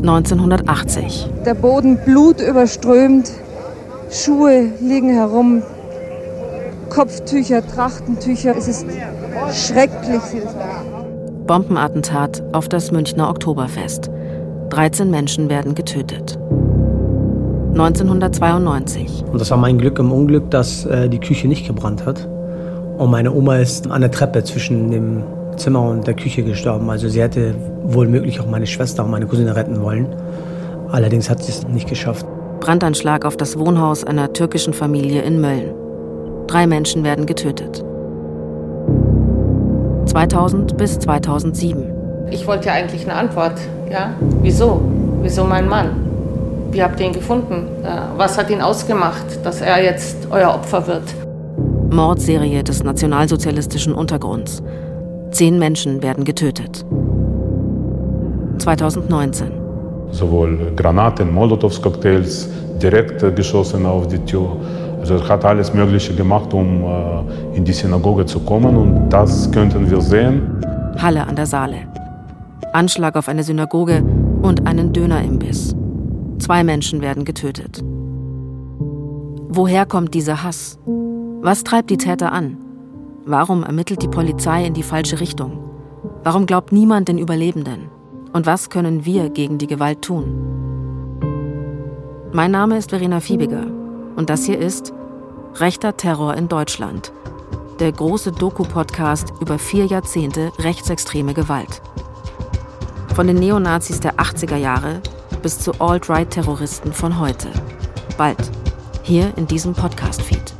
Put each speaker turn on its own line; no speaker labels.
1980.
Der Boden blutüberströmt, Schuhe liegen herum, Kopftücher, Trachtentücher. Es ist schrecklich.
Bombenattentat auf das Münchner Oktoberfest. 13 Menschen werden getötet. 1992.
Und das war mein Glück im Unglück, dass äh, die Küche nicht gebrannt hat. Und meine Oma ist an der Treppe zwischen dem Zimmer und der Küche gestorben. Also sie hätte wohl möglich auch meine Schwester und meine Cousine retten wollen. Allerdings hat sie es nicht geschafft.
Brandanschlag auf das Wohnhaus einer türkischen Familie in Mölln. Drei Menschen werden getötet. 2000 bis 2007.
Ich wollte ja eigentlich eine Antwort. Ja? Wieso? Wieso mein Mann? Wie habt ihr ihn gefunden? Äh, was hat ihn ausgemacht, dass er jetzt euer Opfer wird?
Mordserie des nationalsozialistischen Untergrunds. Zehn Menschen werden getötet. 2019.
Sowohl Granaten, Molotows-Cocktails, direkt geschossen auf die Tür. Also er hat alles Mögliche gemacht, um äh, in die Synagoge zu kommen und das könnten wir sehen.
Halle an der Saale. Anschlag auf eine Synagoge und einen Dönerimbiss. Zwei Menschen werden getötet. Woher kommt dieser Hass? Was treibt die Täter an? Warum ermittelt die Polizei in die falsche Richtung? Warum glaubt niemand den Überlebenden? Und was können wir gegen die Gewalt tun? Mein Name ist Verena Fiebiger und das hier ist Rechter Terror in Deutschland, der große Doku-Podcast über vier Jahrzehnte rechtsextreme Gewalt. Von den Neonazis der 80er Jahre bis zu Alt-Right-Terroristen von heute. Bald, hier in diesem Podcast-Feed.